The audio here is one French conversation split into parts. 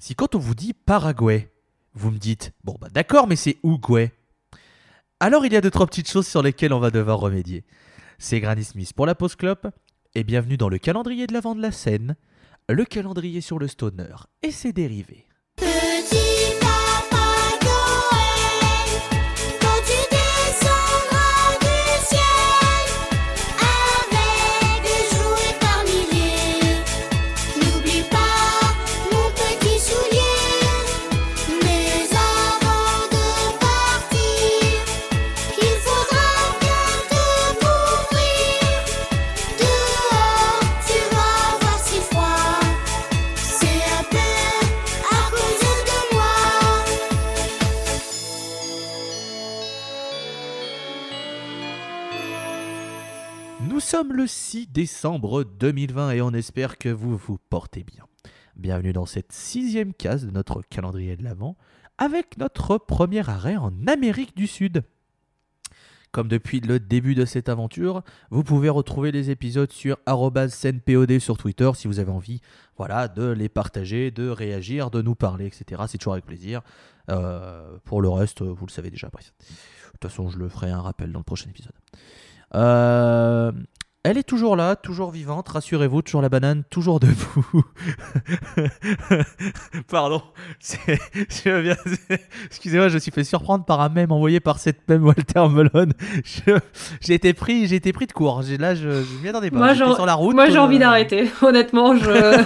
Si quand on vous dit Paraguay, vous me dites bon bah d'accord, mais c'est Uruguay. Alors il y a deux trois petites choses sur lesquelles on va devoir remédier. C'est Granny Smith pour la pause clope et bienvenue dans le calendrier de l'avant de la scène, le calendrier sur le stoner et ses dérivés. Sommes le 6 décembre 2020 et on espère que vous vous portez bien. Bienvenue dans cette sixième case de notre calendrier de l'Avent avec notre premier arrêt en Amérique du Sud. Comme depuis le début de cette aventure, vous pouvez retrouver les épisodes sur @scènepod sur Twitter si vous avez envie voilà, de les partager, de réagir, de nous parler, etc. C'est toujours avec plaisir. Euh, pour le reste, vous le savez déjà. Bref. De toute façon, je le ferai un rappel dans le prochain épisode. Euh, elle est toujours là, toujours vivante, rassurez-vous, toujours la banane, toujours debout. Pardon, je viens- excusez-moi, je me suis fait surprendre par un mème envoyé par cette même Walter Melon. Je- J'ai été pris, j'ai été pris de court. Là, je, je m'y attendais pas. J'ai-. Moi j'ai envie euh, d'arrêter, honnêtement. Je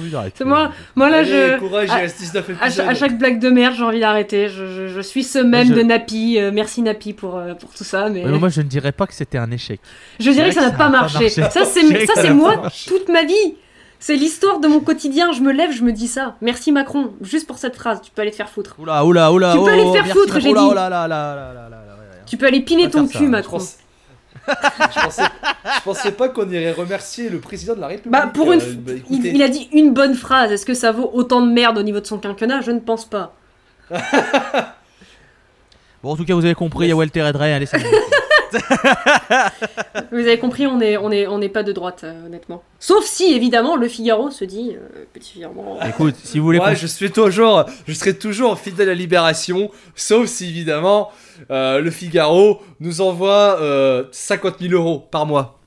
j'ai. Moi, moi là, je. Courage, à, chaque blague de merde, j'ai envie d'arrêter. Je, je, suis ce même de Napi. Merci Napi pour, pour tout ça. Mais... moi, je ne dirais pas que c'était un échec. Je dirais que ça n'a pas, marché. Ça, c'est moi toute ma vie. C'est l'histoire de mon quotidien. Je me lève, je me dis ça. Merci Macron, juste pour cette phrase. Tu peux aller te faire foutre. Oula, oula, oula. Tu peux aller te faire foutre, j'ai dit. Tu peux aller piner ton cul, Macron je pensais, je pensais pas qu'on irait remercier le président de la République. Bah, pour une Euh, bah, Il, a dit une bonne phrase. Est-ce que ça vaut autant de merde au niveau de son quinquennat? Je ne pense pas. Bon, en tout cas, vous avez compris, il y a Walter Edrey, allez, va. Vous avez compris, on est, on est, on n'est pas de droite, euh, honnêtement. Sauf si, évidemment, le Figaro se dit euh, petit virement. Écoute, si vous voulez Moi, je suis toujours, je serai toujours fidèle à Libération, sauf si évidemment euh, le Figaro nous envoie euh, 50 000 euros par mois.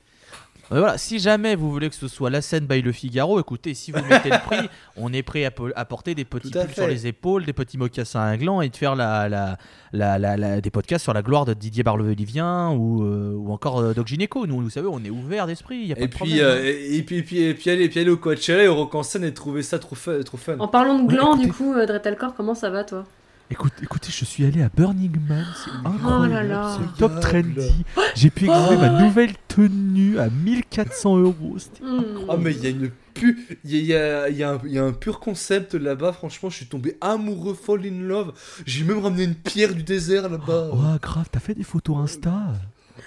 Euh, voilà, si jamais vous voulez que ce soit la scène by Le Figaro, écoutez, si vous mettez le prix, on est prêt à, à porter des petits pulls sur les épaules, des petits mocassins à gland et de faire la, la, la, la- la- des podcasts sur la gloire de Didier Barlevelivien ou, euh, ou encore euh, Doc Gineco. Nous, vous savez, on est ouvert d'esprit, pas Et de puis, euh, et, et puis, et puis, et puis, aller, et puis aller au Coachella et au Rock en scène et trouver ça trop fun. Trop fun. En parlant de Ouais, gland, du coup, euh, Dretelcore, comment ça va, toi? Écoute, écoutez, je suis allé à Burning Man, c'est incroyable, Oh là là. c'est top trendy. J'ai pu exhiber ma nouvelle tenue à 1400 euros. C'était Hmm. Ah mais il y a une pu il y a, il y a- il y a un- il y a un pur concept là-bas franchement je suis tombé amoureux fall in love j'ai même ramené une pierre du désert là-bas Oh, grave, t'as fait des photos Insta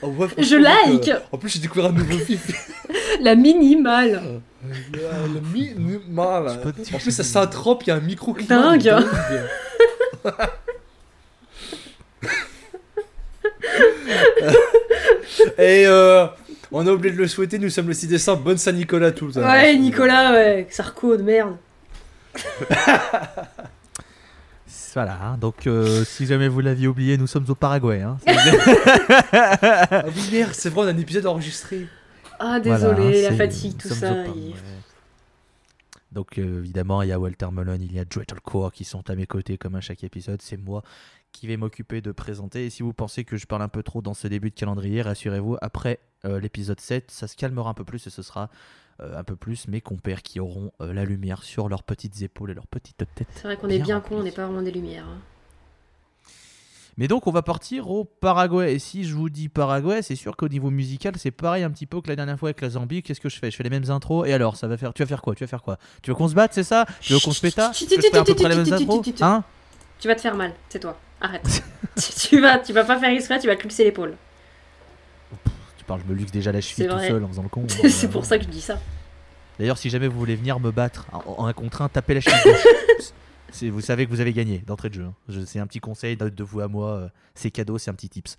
Ah ouais, Je donc, like. euh, en plus j'ai découvert un nouveau vif La minimale le minimal Je peux te dire en plus ça Saint-Trope il y a un micro Dingue. et euh, on a oublié de le souhaiter nous sommes le 6 décembre bonne Saint-Nicolas à tous hein. Ouais, Nicolas, ouais, Sarko de merde. Voilà, hein, donc euh, si jamais vous l'aviez oublié, nous sommes au Paraguay. Hein. ah oui merde c'est vrai on a un épisode enregistré Ah, Voilà, désolé, la c'est- fatigue, nous tout sommes ça. au il-. Donc euh, évidemment, il y a Walter Melon, il y a Joey Core qui sont à mes côtés comme à chaque épisode. C'est moi qui vais m'occuper de présenter. Et si vous pensez que je parle un peu trop dans ce début de calendrier, rassurez-vous, après euh, l'épisode 7, ça se calmera un peu plus et ce sera euh, un peu plus mes compères qui auront la lumière sur leurs petites épaules et leurs petites têtes. C'est vrai qu'on est Bien con, on n'est pas vraiment des lumières. hein. Mais donc on va partir au Paraguay. Et si je vous dis Paraguay, c'est sûr qu'au niveau musical, c'est pareil un petit peu que la dernière fois avec la Zambie. Qu'est-ce que je fais? Je fais les mêmes intros. Et alors, ça va faire. Tu vas faire quoi? Tu vas faire quoi? Tu veux qu'on se batte, c'est ça? Tu veux qu'on se péta? Tu. Hein? Vas te faire mal, c'est toi. Arrête. tu, vas, tu vas pas faire exprès, tu vas clipser l'épaule. Tu parles, je me luxe déjà la cheville tout seul en faisant le con. c'est pour ça que je dis ça. D'ailleurs, si jamais vous voulez venir me battre en, un contre un, tapez la cheville Vous savez que vous avez gagné d'entrée de jeu. hein. Je- C'est un petit conseil de, de vous à moi. euh, C'est cadeau, c'est un petit tips.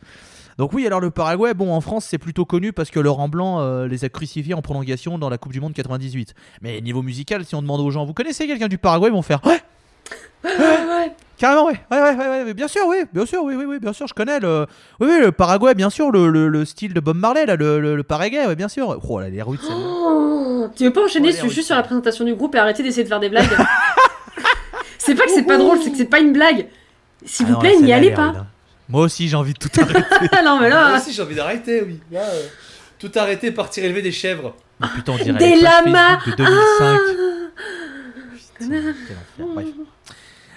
Donc oui, alors le Paraguay, bon, en France, c'est plutôt connu parce que Laurent Blanc euh, les a crucifiés en prolongation dans la Coupe du Monde 98. Mais niveau musical, si on demande aux gens, vous connaissez quelqu'un du Paraguay, ils vont faire ouais, Ouais. carrément ouais, ouais, ouais, ouais, ouais, bien sûr, oui, bien sûr, oui, oui, oui, bien sûr, je connais le, oui, oui, le Paraguay, bien sûr, le, le- le style de Bob Marley, là, le, le, le Paraguay, ouais, bien sûr. Oh là, les celle-là. Oh, tu veux pas enchaîner Ouais, sur- ouais, juste ouais. sur la présentation du groupe et arrêter d'essayer de faire des blagues C'est pas que c'est pas drôle, c'est que c'est pas une blague. S'il Ah vous non, plaît, n'y allez pas. Moi aussi, j'ai envie de tout arrêter. Ah non, mais Moi aussi, j'ai envie d'arrêter, oui. Là, euh, tout arrêter, partir élever des chèvres. Mais putain, on dirait Des les lamas de 2005. Ah. Putain, quel enfer. Bref.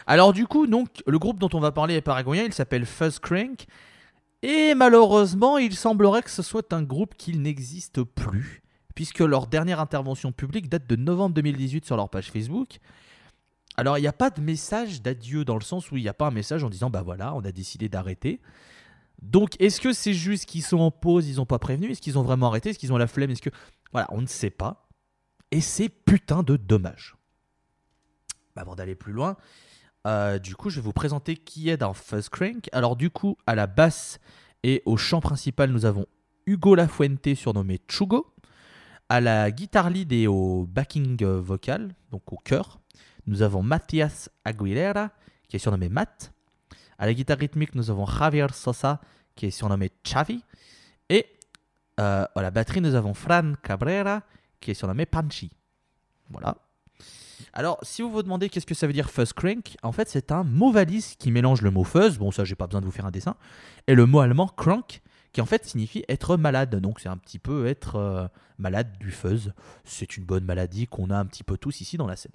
Alors du coup, donc, le groupe dont on va parler est paraguayen, il s'appelle Fuzz Crank. Et malheureusement, il semblerait que ce soit un groupe qui n'existe plus, puisque leur dernière intervention publique date de novembre 2018 sur leur page Facebook. Alors il n'y a pas de message d'adieu dans le sens où il n'y a pas un message en disant bah voilà, on a décidé d'arrêter. Donc est-ce que c'est juste qu'ils sont en pause, ils n'ont pas prévenu? Est-ce qu'ils ont vraiment arrêté? Est-ce qu'ils ont la flemme? Est-ce que... Voilà, on ne sait pas. Et c'est putain de dommage. Bah, avant d'aller plus loin, euh, du coup, je vais vous présenter qui est dans Fuzz Crank. Alors, du coup, à la basse et au chant principal, nous avons Hugo Lafuente, surnommé Chugo. À la guitare lead et au backing vocal, donc au chœur, nous avons Mathias Aguilera, qui est surnommé Matt. À la guitare rythmique, nous avons Javier Sosa, qui est surnommé Chavi. Et euh, à la batterie, nous avons Fran Cabrera, qui est surnommé Panchi. Voilà. Alors, si vous vous demandez qu'est-ce que ça veut dire fuzz crank, en fait, c'est un mot valise qui mélange le mot fuzz, bon, ça, j'ai pas besoin de vous faire un dessin, et le mot allemand crank, qui en fait signifie être malade. Donc, c'est un petit peu être euh, malade du fuzz. C'est une bonne maladie qu'on a un petit peu tous ici dans la scène.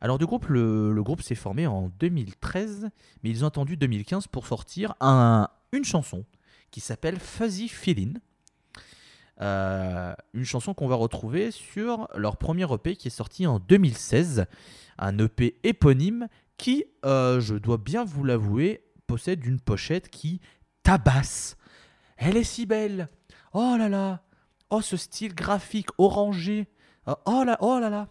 Alors, du groupe, le, groupe s'est formé en 2013, mais ils ont attendu 2015 pour sortir un- une chanson qui s'appelle Fuzzy Feeling. Euh, une chanson qu'on va retrouver sur leur premier EP qui est sorti en 2016. Un EP éponyme qui, euh, je dois bien vous l'avouer, possède une pochette qui tabasse. Elle est si belle. Oh là là. Oh ce style graphique orangé. Oh, Oh là, oh là là.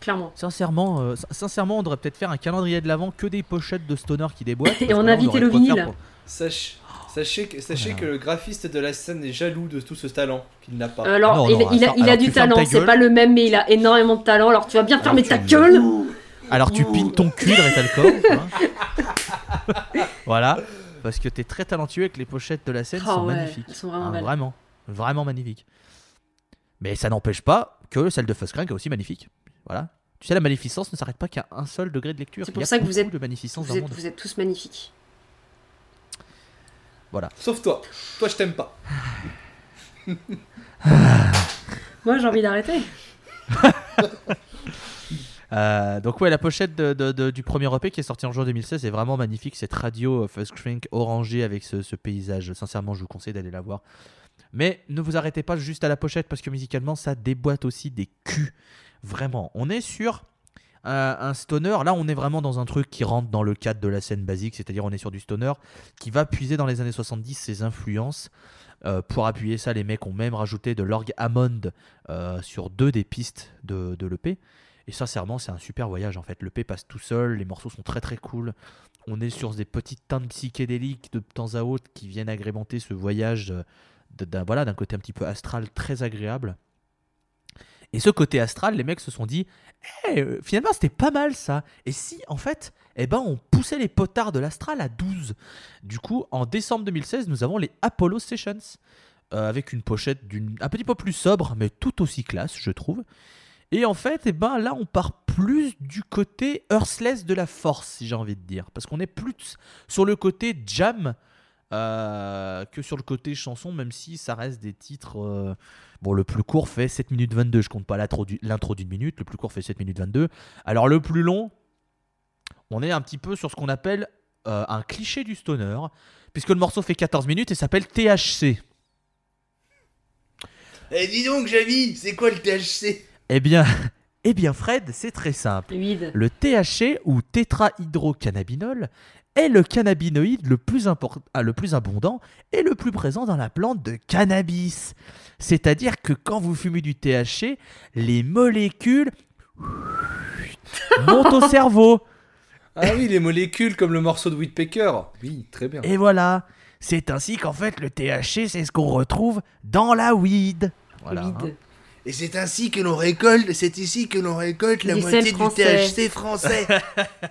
Clairement. Sincèrement, euh, sin- sincèrement, on devrait peut-être faire un calendrier de l'avant que des pochettes de stoner qui déboîtent. Et on invite aurait le vinyle. pour- Sachez, que, sachez Oh que le graphiste de la scène est jaloux de tout ce talent qu'il n'a pas. Alors, non, il, non, il a, attends, il a alors du talent, ta c'est pas le même, mais il a énormément de talent. Alors, tu vas bien fermer tu ta gueule Alors tu pines ton cul de Retalcore. hein. voilà. Parce que t'es très talentueux et que les pochettes de la scène Oh sont ouais, magnifiques. elles sont vraiment Ah, belles. vraiment. Vraiment magnifiques. Mais ça n'empêche pas que celle de Fuzzcrank est aussi magnifique. Voilà. Tu sais, la magnificence ne s'arrête pas qu'à un seul degré de lecture. C'est pour ça que vous êtes- de magnificence dans Vous le êtes, monde. vous êtes tous magnifiques. Sauf toi. Toi, je t'aime pas. Moi, j'ai envie d'arrêter. Euh, donc ouais, la pochette de- de- de- du premier EP qui est sorti en juin 2016 est vraiment magnifique. Cette radio euh, Fuzzcrank orangée avec ce, ce paysage. Sincèrement, je vous conseille d'aller la voir. Mais ne vous arrêtez pas juste à la pochette parce que musicalement, ça déboîte aussi des culs. Vraiment. On est sur euh, un stoner. Là, on est vraiment dans un truc qui rentre dans le cadre de la scène basique. C'est-à-dire, on est sur du stoner qui va puiser dans les années 70 ses influences. Euh, pour appuyer ça, les mecs ont même rajouté de l'orgue Hammond euh, sur deux des pistes de, l'EP. Et sincèrement, c'est un super voyage en fait. Le P passe tout seul, les morceaux sont très très cool. On est sur des petites teintes psychédéliques de temps à autre qui viennent agrémenter ce voyage euh, d'un d'un côté un petit peu astral très agréable. Et ce côté astral, les mecs se sont dit Eh, euh, finalement c'était pas mal ça. Et si en fait, eh ben, on poussait les potards de l'astral à 12. Du coup, en décembre 2016, nous avons les Apollo Sessions. euh, avec une pochette d'une un petit peu plus sobre, mais tout aussi classe, je trouve. Et en fait, eh ben, là, on part plus du côté Earthless de la force, si j'ai envie de dire. Parce qu'on est plus sur le côté jam euh, que sur le côté chanson, même si ça reste des titres. euh, Bon, le plus court fait 7 minutes 22, je compte pas l'intro du- l'intro d'une minute, le plus court fait 7 minutes 22. Alors, le plus long, on est un petit peu sur ce qu'on appelle euh, un cliché du stoner, puisque le morceau fait 14 minutes et s'appelle THC. Eh, dis donc, Javi, c'est quoi le THC Eh bien, eh bien Fred, c'est très simple. Le THC ou tétrahydrocannabinol est le cannabinoïde le plus, ah, le plus abondant et le plus présent dans la plante de cannabis. C'est-à-dire que quand vous fumez du THC, les molécules monte au cerveau. Ah oui, les molécules comme le morceau de Whitpecker. Oui, très bien. Et voilà. C'est ainsi qu'en fait, le THC, c'est ce qu'on retrouve dans la weed. Voilà. Weed. hein. Et c'est ainsi que l'on récolte, c'est ici que l'on récolte la moitié sel du français. THC français.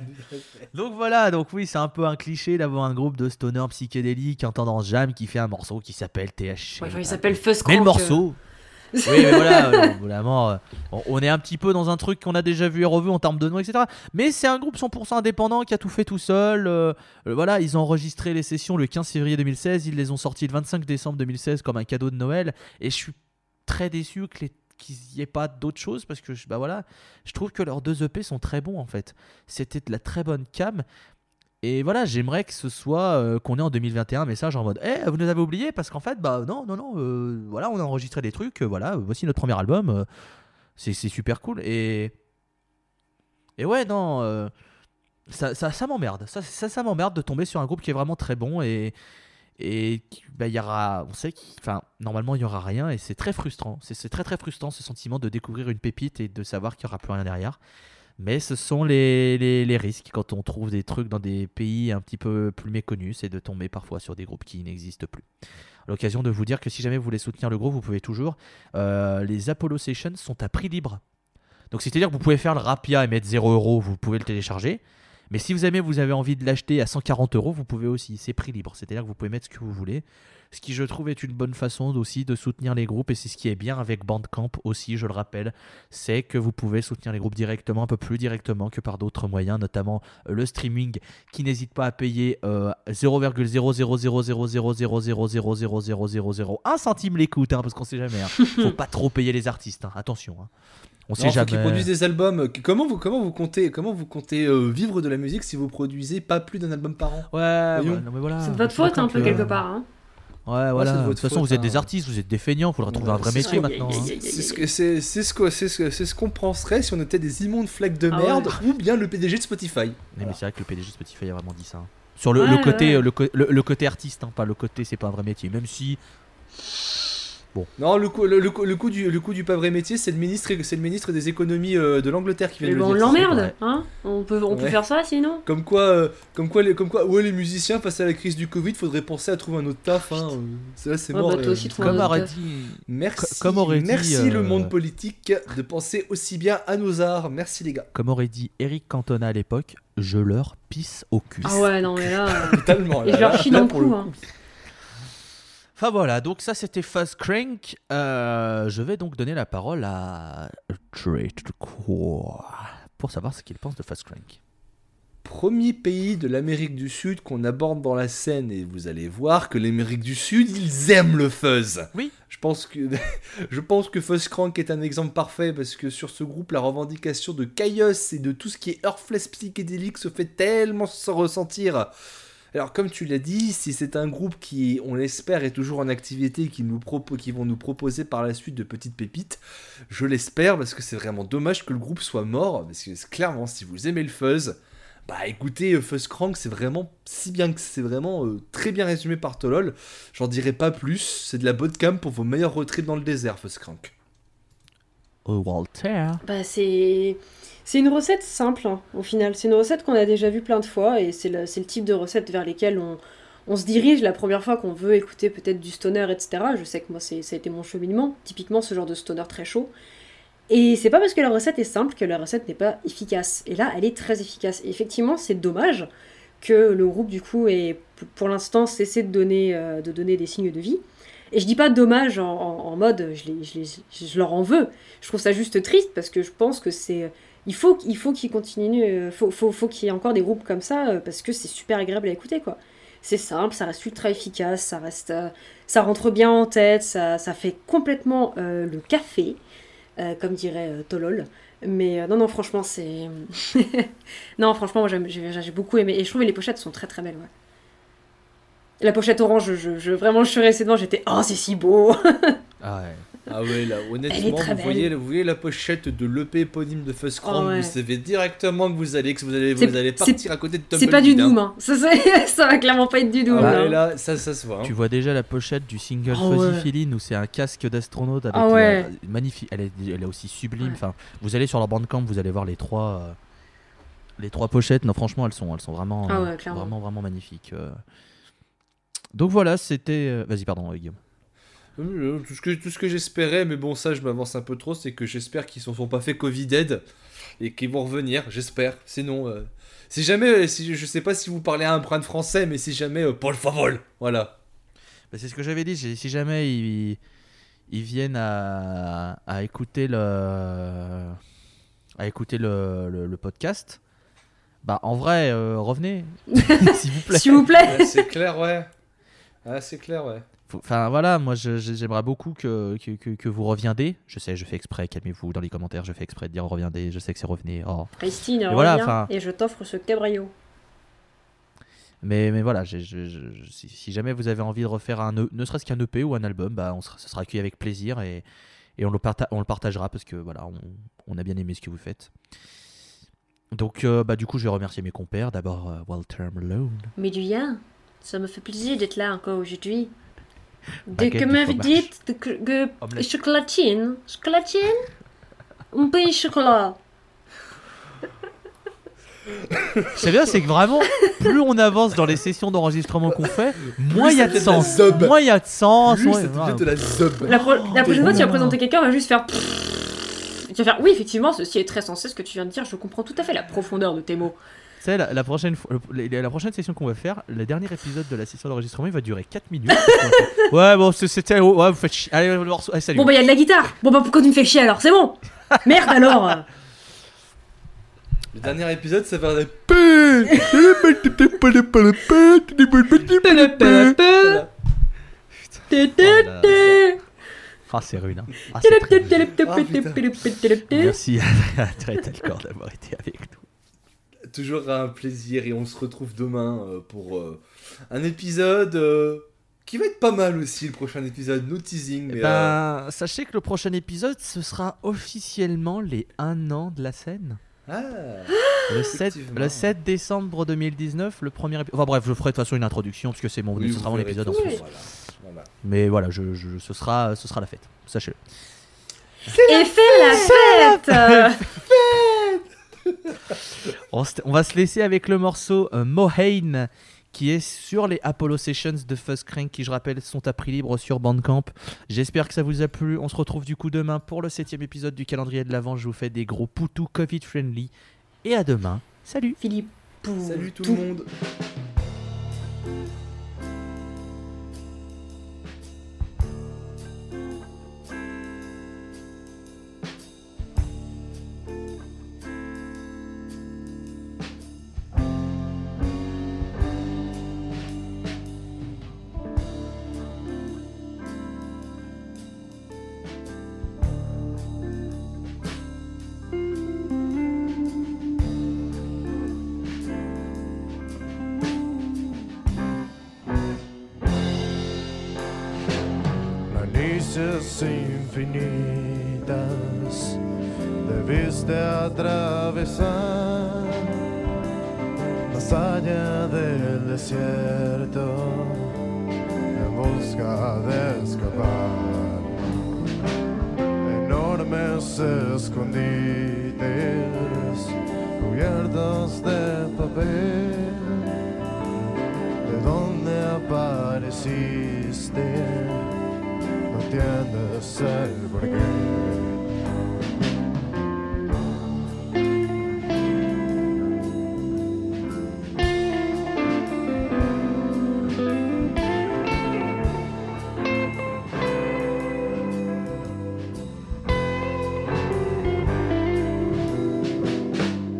Donc voilà, donc oui, c'est un peu un cliché d'avoir un groupe de stoners psychédéliques en tendance jam qui fait un morceau qui s'appelle THC. Ouais, enfin, il s'appelle Fuzz Mais le morceau. oui, mais voilà, euh, vraiment, euh, on- est un petit peu dans un truc qu'on a déjà vu et revu en termes de noms, etc. Mais c'est un groupe 100% indépendant qui a tout fait tout seul. euh, voilà, ils ont enregistré les sessions le 15 février 2016, ils les ont sortis le 25 décembre 2016 comme un cadeau de Noël. Et je suis très déçu que les qu'il n'y ait pas d'autre chose parce que bah voilà, je trouve que leurs deux EP sont très bons en fait. C'était de la très bonne cam. Et voilà, j'aimerais que ce soit euh, qu'on ait en 2021 un message en mode Eh, vous nous avez oublié parce qu'en fait, bah non, non, non, euh, voilà, on a enregistré des trucs, euh, voilà, voici notre premier album, c'est super cool. Et, et ouais, non, ça, ça, ça m'emmerde, ça, ça, ça m'emmerde de tomber sur un groupe qui est vraiment très bon et. Et bah, il y aura, on sait enfin, normalement il y aura rien et c'est très frustrant. C'est très très frustrant ce sentiment de découvrir une pépite et de savoir qu'il y aura plus rien derrière. Mais ce sont les, les, risques quand on trouve des trucs dans des pays un petit peu plus méconnus, c'est de tomber parfois sur des groupes qui n'existent plus. L'occasion de vous dire que si jamais vous voulez soutenir le groupe, vous pouvez toujours. Euh, les Apollo Sessions sont à prix libre. Donc c'est-à-dire que vous pouvez faire le Rapia et mettre 0 euros, vous pouvez le télécharger. Mais si vous avez, vous avez envie de l'acheter à 140 euros, vous pouvez aussi. C'est prix libre. C'est-à-dire que vous pouvez mettre ce que vous voulez. Ce qui, je trouve, est une bonne façon aussi de soutenir les groupes. Et c'est ce qui est bien avec Bandcamp aussi, je le rappelle. C'est que vous pouvez soutenir les groupes directement, un peu plus directement que par d'autres moyens, notamment euh, le streaming qui n'hésite pas à payer euh, 0,0000000000001 centime l'écoute, hein, parce qu'on sait jamais. hein. Faut pas trop payer les artistes, hein. attention. hein. On sait Non, faut jamais. qu'ils produisent des albums. Comment vous, comment vous comptez, comment vous comptez euh, vivre de la musique si vous produisez pas plus d'un album par an? Ouais, ouais, non, mais voilà. C'est de votre faute un peu que- quelque part. Hein. Ouais, voilà. de de toute façon, faute, vous êtes hein. des artistes, vous êtes des feignants, faudra trouver un vrai métier ce maintenant. hein. C'est ce que c'est c'est ce que c'est ce qu'on penserait si on était des immondes flaques de Ah merde ouais. ou bien le PDG de Spotify. Mais, mais c'est vrai que le PDG Spotify a vraiment dit ça. hein. Sur le, Ouais, le côté, ouais. le, le- le côté artiste, hein, pas le côté, c'est pas un vrai métier. Même si. Non, le coup, le, le coup- le coup du le coup du pas vrai métier, c'est le ministre c'est le ministre des économies euh, de l'Angleterre qui vient Mais de bon, on le dire. vrai. l'emmerde, hein On peut, on peut faire ça sinon Comme quoi, euh, comme quoi, les, comme quoi, ouais, les musiciens face à la crise du Covid, faudrait penser à trouver un autre taf. Hein. euh, Ça, c'est Ouais, mort. bah, toi euh. aussi, un Comme aurait dit. Merci, comme aurait dit, merci le euh, monde politique de penser aussi bien à nos arts. Merci les gars. Comme aurait dit Eric Cantona à l'époque, je leur pisse au cul. Ah ouais, non mais là. euh, Totalement. Et là, je leur chie dans le cou. Enfin voilà, donc ça c'était Fuzz Crank. Euh, je vais donc donner la parole à Trade pour savoir ce qu'il pense de Fuzz Crank. Premier pays de l'Amérique du Sud qu'on aborde dans la scène et vous allez voir que l'Amérique du Sud, ils aiment le fuzz. Oui. Je pense que je pense que Fuzz Crank est un exemple parfait parce que sur ce groupe, la revendication de chaos et de tout ce qui est Earthless psychédélique se fait tellement se ressentir. Alors comme tu l'as dit, si c'est un groupe qui, on l'espère, est toujours en activité, qui nous qui vont nous proposer par la suite de petites pépites, je l'espère parce que c'est vraiment dommage que le groupe soit mort parce que clairement si vous aimez le fuzz, bah écoutez, euh, Fuzz Crank, c'est vraiment si bien que c'est vraiment euh, très bien résumé par Tolol. J'en dirai pas plus, c'est de la bonne cam pour vos meilleurs trips dans le désert, Fuzz Crank. Oh, Walter. Bah c'est c'est une recette simple hein, au final. C'est une recette qu'on a déjà vue plein de fois et c'est le, le type de recette vers lesquelles on, on se dirige la première fois qu'on veut écouter peut-être du stoner, etc. Je sais que moi ça a été mon cheminement, typiquement ce genre de stoner très chaud. Et c'est pas parce que la recette est simple que la recette n'est pas efficace. Et là, elle est très efficace. Et effectivement, c'est dommage que le groupe du coup ait pour l'instant cessé de donner, euh, de donner des signes de vie. Et je dis pas dommage en, mode je, les- je leur en veux. Je trouve ça juste triste parce que je pense que c'est il faut qu'il faut qu'ils continuent euh, faut faut, faut qu'il y ait encore des groupes comme ça euh, parce que c'est super agréable à écouter quoi. C'est simple, ça reste ultra efficace, ça reste euh, ça rentre bien en tête, ça, ça fait complètement le café comme dirait euh, Tolol. Mais non non franchement c'est non franchement moi j'ai beaucoup aimé et je trouve que les pochettes sont très très belles ouais. La pochette orange, je, vraiment je suis restée devant, j'étais oh c'est si beau. Ah ouais. Ah ouais, là, honnêtement, vous voyez, vous voyez la pochette de l'EP éponyme de Fuzz Crank, Oh ouais. vous savez directement que vous allez, que vous allez, vous allez partir à côté de C'est pas du hein. doom, hein. Ça, c'est- ça va clairement pas être du doom. Ah là. ouais, là, ça, ça se voit. hein. Tu vois déjà la pochette du single Oh Fuzzy ouais. Feeling où c'est un casque d'astronaute avec Ah ouais. la- magnifique. Elle est, elle est aussi sublime. Ouais. Enfin, vous allez sur leur bandcamp, vous allez voir les trois. euh, Les trois pochettes, non, franchement, elles sont, elles sont vraiment, Ah euh, vraiment, vraiment magnifiques. euh. Donc voilà, c'était. euh, Vas-y, pardon, euh, Guillaume. Euh, Tout ce que, tout ce que j'espérais, mais bon, ça je m'avance un peu trop, c'est que j'espère qu'ils ne se sont pas fait Covid-dead et qu'ils vont revenir, j'espère. Sinon, euh, si jamais, si, je sais pas si vous parlez un brin de français, mais si jamais, euh, Paul Favol, voilà. Bah, c'est ce que j'avais dit. Si jamais ils, ils viennent à, à écouter le à écouter le, le- le podcast, bah en vrai, euh, revenez, s'il vous plaît. S'il vous plaît. Ouais, c'est clair, ouais. Ah, c'est clair, ouais. Enfin voilà, moi j'aimerais beaucoup que, que, que- que vous reviendez. Je sais, je fais exprès, calmez-vous dans les commentaires, je fais exprès de dire reviendez, je sais que c'est revenez. Oh. Christine, voilà, reviens enfin- et je t'offre ce cabrio. Mais, mais voilà, j'ai- je- je- je- si, si jamais vous avez envie de refaire un, ne serait-ce qu'un EP ou un album, bah on sera, ce sera accueilli avec plaisir et, et on, le parta- on le partagera parce que voilà, on, on a bien aimé ce que vous faites. Donc euh, bah du coup je vais remercier mes compères. D'abord euh, Walter Malone. Mais du bien, ça me fait plaisir d'être là encore aujourd'hui. Dès Baguette que m'avez dit que, que Omelette. chocolatine, chocolatine, un pain chocolat. C'est bien, c'est que vraiment, plus on avance dans les sessions d'enregistrement qu'on fait, moins il y a de sens. Moins il y a de sens. Voilà. de la zob. La, pro- la prochaine fois, tu vas présenter quelqu'un, on va juste faire. Tu vas faire. Oui, effectivement, ceci est très sensé ce que tu viens de dire. Je comprends tout à fait la profondeur de tes mots. Tu sais, la, la prochaine fois, le- la, la prochaine session qu'on va faire, le dernier épisode de la session d'enregistrement, il va durer 4 minutes. ouais, bon, c'est- c'était. Ouais, vous faites chier. Allez, le morceau. Allez, salut. Bon, bah, il y a de la guitare. Bon, bah, pourquoi tu me fais chier alors? C'est bon Merde alors Le dernier épisode, ça va être. Voilà. Ah, c'est rude. Hein. Ah, c'est très rude. Merci. À Traite Alcor d'avoir été avec nous. Toujours un plaisir et on se retrouve demain euh, pour euh, un épisode euh, qui va être pas mal aussi, le prochain épisode, no teasing. Mais, Eh ben, sachez que le prochain épisode, ce sera officiellement les 1 an de la scène. ah, Le 7, Effectivement. le 7 décembre 2019, le premier épisode. Enfin bref, je ferai de toute façon une introduction parce que c'est mon, oui, ce sera mon épisode tout. en plus. Voilà, voilà. Mais voilà, je, je- ce, sera, ce sera la fête. Sachez-le. Et fais la fête On, se- on va se laisser avec le morceau euh, Mohane qui est sur les Apollo Sessions de Fuzzcrank qui je rappelle sont à prix libre sur Bandcamp. J'espère que ça vous a plu. On se retrouve du coup demain pour le septième épisode du calendrier de l'Avent. Je vous fais des gros poutous Covid friendly. Et à demain. Salut Philippe. Salut tout tout. le monde. Infinitas debiste atravesar. Más allá del desierto en busca de escapar. Enormes escondites cubiertos de papel. De dónde apareciste entiendes el porqué.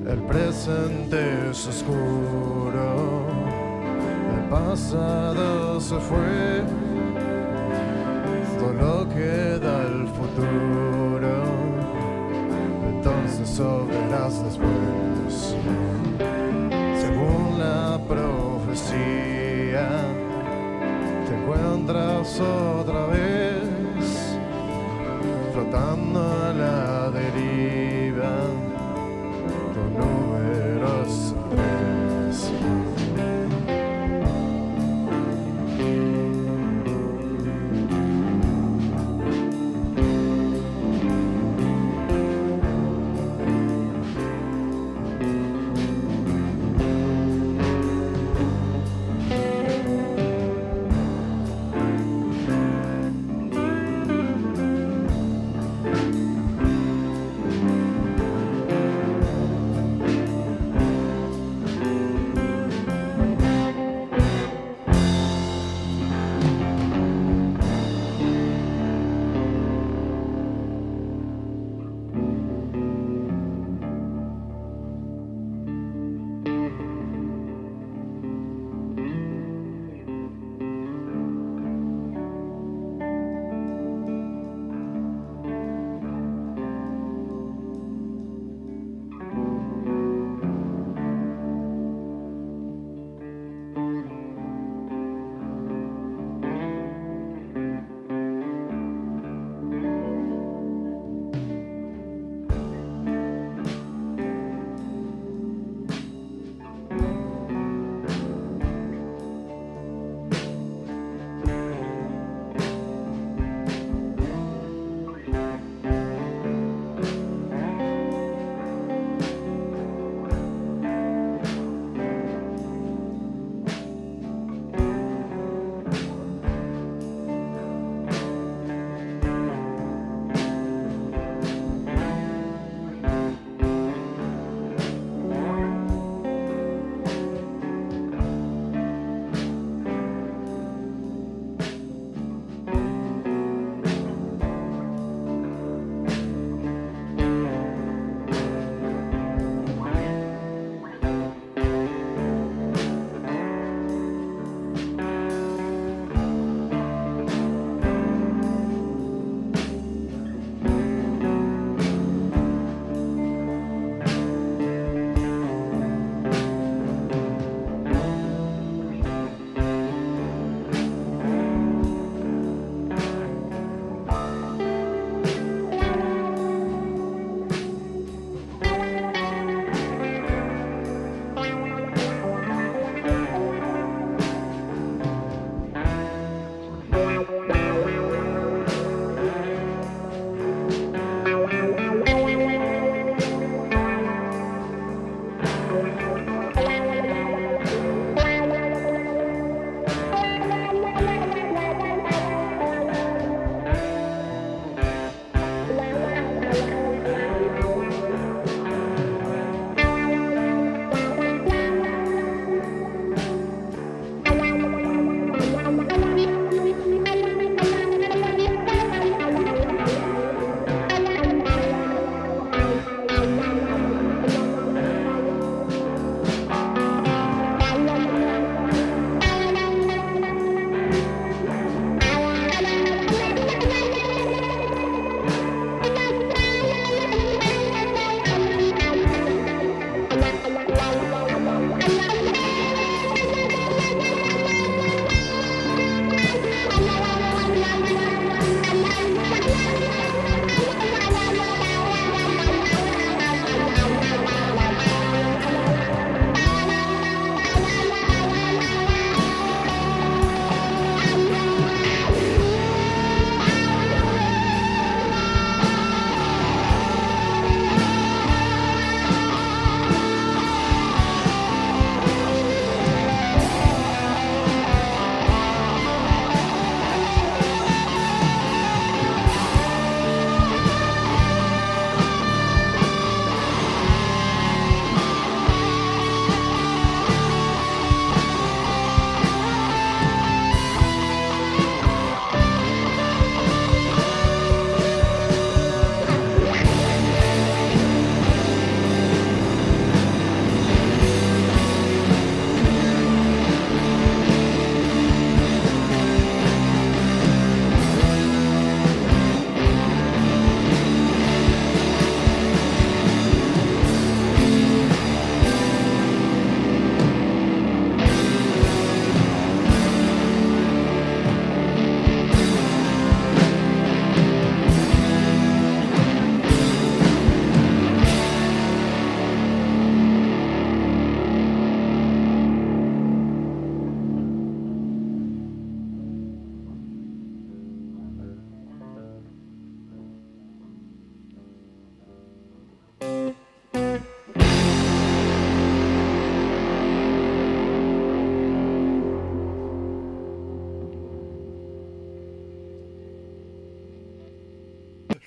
El presente es oscuro, el pasado se fue, lo verás después. Según la profecía, te encuentras otra vez, flotando a la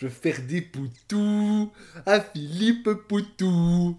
Je vais faire des poutous à Philippe Poutou.